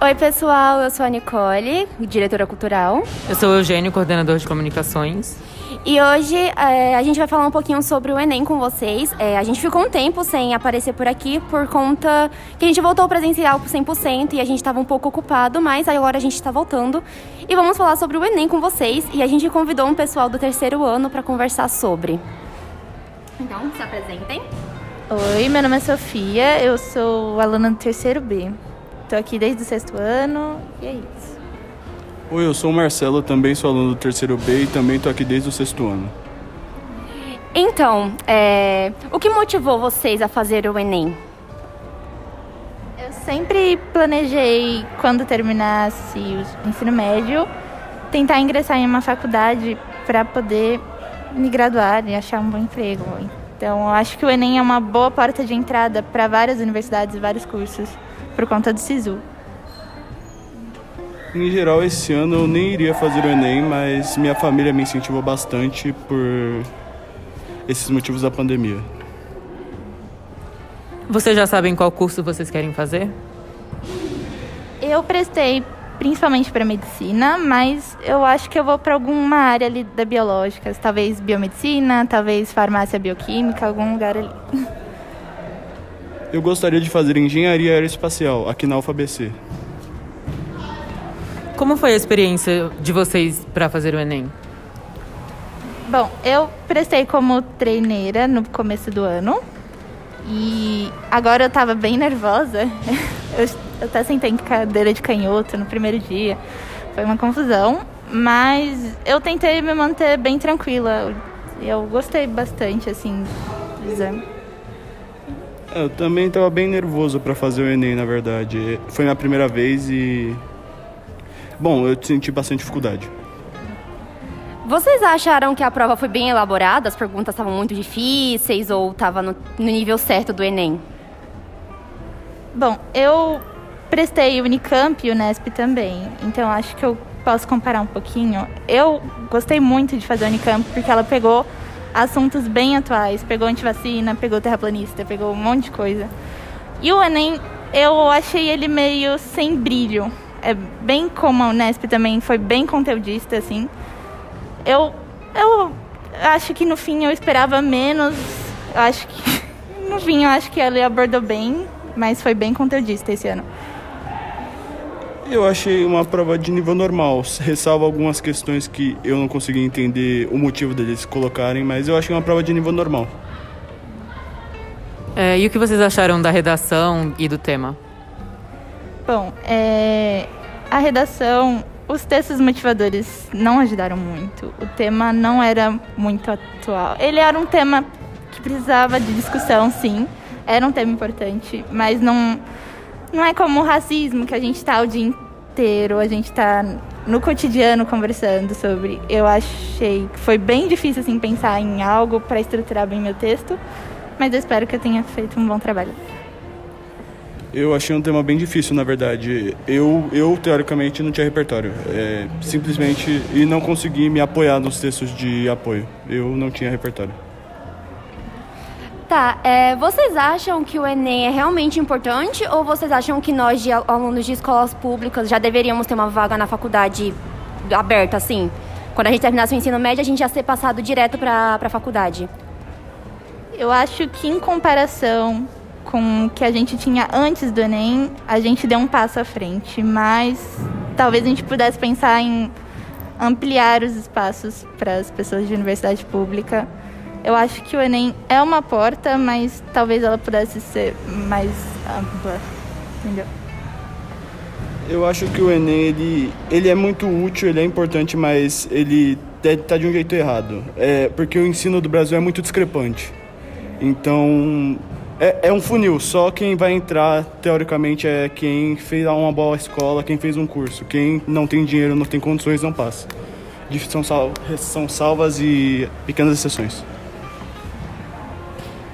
Oi, pessoal, eu sou a Nicole, diretora cultural. Eu sou o Eugênio, coordenador de comunicações. E hoje é, a gente vai falar um pouquinho sobre o Enem com vocês. É, a gente ficou um tempo sem aparecer por aqui por conta que a gente voltou presencial por 100% e a gente estava um pouco ocupado, mas agora a gente está voltando. E vamos falar sobre o Enem com vocês. E a gente convidou um pessoal do terceiro ano para conversar sobre. Então, se apresentem. Oi, meu nome é Sofia, eu sou aluna do terceiro B. Estou aqui desde o sexto ano e é isso. Oi, eu sou o Marcelo, também sou aluno do terceiro B e também estou aqui desde o sexto ano. Então, é, o que motivou vocês a fazer o Enem? Eu sempre planejei, quando terminasse o ensino médio, tentar ingressar em uma faculdade para poder me graduar e achar um bom emprego. Então, eu acho que o Enem é uma boa porta de entrada para várias universidades e vários cursos por conta do SISU. Em geral, esse ano eu nem iria fazer o Enem, mas minha família me incentivou bastante por esses motivos da pandemia. Vocês já sabem qual curso vocês querem fazer? Eu prestei principalmente para medicina, mas eu acho que eu vou para alguma área ali da biológica, talvez biomedicina, talvez farmácia bioquímica, algum lugar ali. Eu gostaria de fazer engenharia aeroespacial aqui na UFABC. Como foi a experiência de vocês para fazer o Enem? Bom, eu prestei como treineira no começo do ano. E agora eu tava bem nervosa. Eu, eu até sentei em cadeira de canhoto no primeiro dia. Foi uma confusão. Mas eu tentei me manter bem tranquila. Eu gostei bastante, assim, do exame. Eu também estava bem nervoso para fazer o Enem, na verdade. Foi minha primeira vez e. Bom, eu senti bastante dificuldade. Vocês acharam que a prova foi bem elaborada? As perguntas estavam muito difíceis ou estava no, no nível certo do Enem? Bom, eu prestei Unicamp e Unesp também, então acho que eu posso comparar um pouquinho. Eu gostei muito de fazer a Unicamp porque ela pegou assuntos bem atuais, pegou antivacina, pegou terraplanista, pegou um monte de coisa. E o Enem, eu achei ele meio sem brilho. É bem como a Unesp também foi bem conteudista, assim. Eu, eu acho que no fim eu esperava menos. Eu acho que no fim eu acho que ela abordou bem, mas foi bem conteudista esse ano. Eu achei uma prova de nível normal, ressalvo algumas questões que eu não consegui entender o motivo deles colocarem, mas eu achei uma prova de nível normal. É, e o que vocês acharam da redação e do tema? Bom, é, a redação, os textos motivadores não ajudaram muito. O tema não era muito atual. Ele era um tema que precisava de discussão, sim. Era um tema importante, mas não, não é como o racismo, que a gente está o dia inteiro, a gente está no cotidiano conversando sobre. Eu achei que foi bem difícil assim pensar em algo para estruturar bem meu texto, mas eu espero que eu tenha feito um bom trabalho. Eu achei um tema bem difícil, na verdade. Eu, eu teoricamente, não tinha repertório. É, simplesmente, e não consegui me apoiar nos textos de apoio. Eu não tinha repertório. Tá, é, vocês acham que o Enem é realmente importante ou vocês acham que nós, de alunos de escolas públicas, já deveríamos ter uma vaga na faculdade aberta, assim? Quando a gente terminasse o ensino médio, a gente ia ser passado direto para a faculdade? Eu acho que, em comparação com o que a gente tinha antes do Enem, a gente deu um passo à frente, mas talvez a gente pudesse pensar em ampliar os espaços para as pessoas de universidade pública. Eu acho que o Enem é uma porta, mas talvez ela pudesse ser mais ampla, entendeu? Eu acho que o Enem ele, ele é muito útil, ele é importante, mas ele está de um jeito errado. É, porque o ensino do Brasil é muito discrepante. Então, é, é, um funil, só quem vai entrar, teoricamente, é quem fez uma boa escola, quem fez um curso. Quem não tem dinheiro, não tem condições, não passa. São, sal, são salvas e pequenas exceções.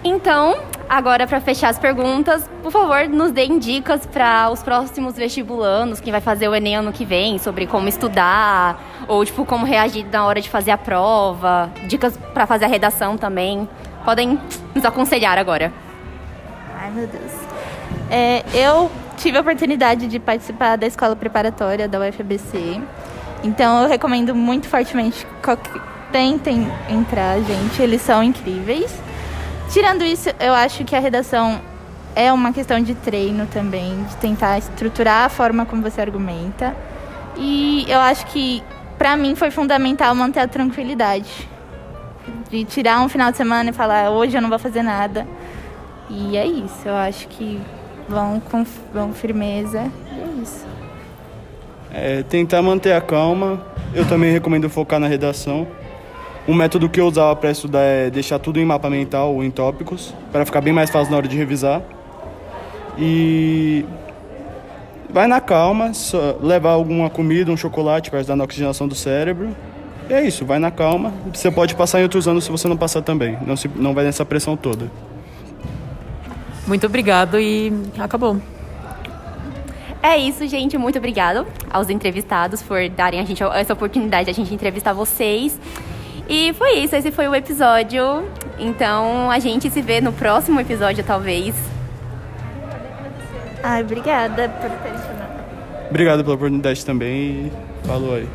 Então, agora para fechar as perguntas, por favor, nos deem dicas para os próximos vestibulandos, quem vai fazer o Enem ano que vem, sobre como estudar, ou tipo, como reagir na hora de fazer a prova, dicas para fazer a redação também. Podem nos aconselhar agora. Ai, meu Deus. É, eu tive a oportunidade de participar da escola preparatória da UFBC. Então eu recomendo muito fortemente que tentem entrar, gente. Eles são incríveis. Tirando isso, eu acho que a redação é uma questão de treino também, de tentar estruturar a forma como você argumenta. E eu acho que, para mim, foi fundamental manter a tranquilidade. De tirar um final de semana e falar, hoje eu não vou fazer nada. E é isso, eu acho que vão com vão firmeza. E é isso. É, tentar manter a calma. Eu também recomendo focar na redação. Um método que eu usava para estudar é deixar tudo em mapa mental ou em tópicos, para ficar bem mais fácil na hora de revisar. E vai na calma, levar alguma comida, um chocolate para ajudar na oxigenação do cérebro. E é isso, vai na calma. Você pode passar em outros anos se você não passar também. Não, se, não vai nessa pressão toda. Muito obrigado e acabou. É isso, gente. Muito obrigado aos entrevistados por darem a gente essa oportunidade de a gente entrevistar vocês. E foi isso, esse foi o episódio. Então a gente se vê no próximo episódio, talvez. Ai, obrigada por ter chamado. Obrigado pela oportunidade também e falou aí.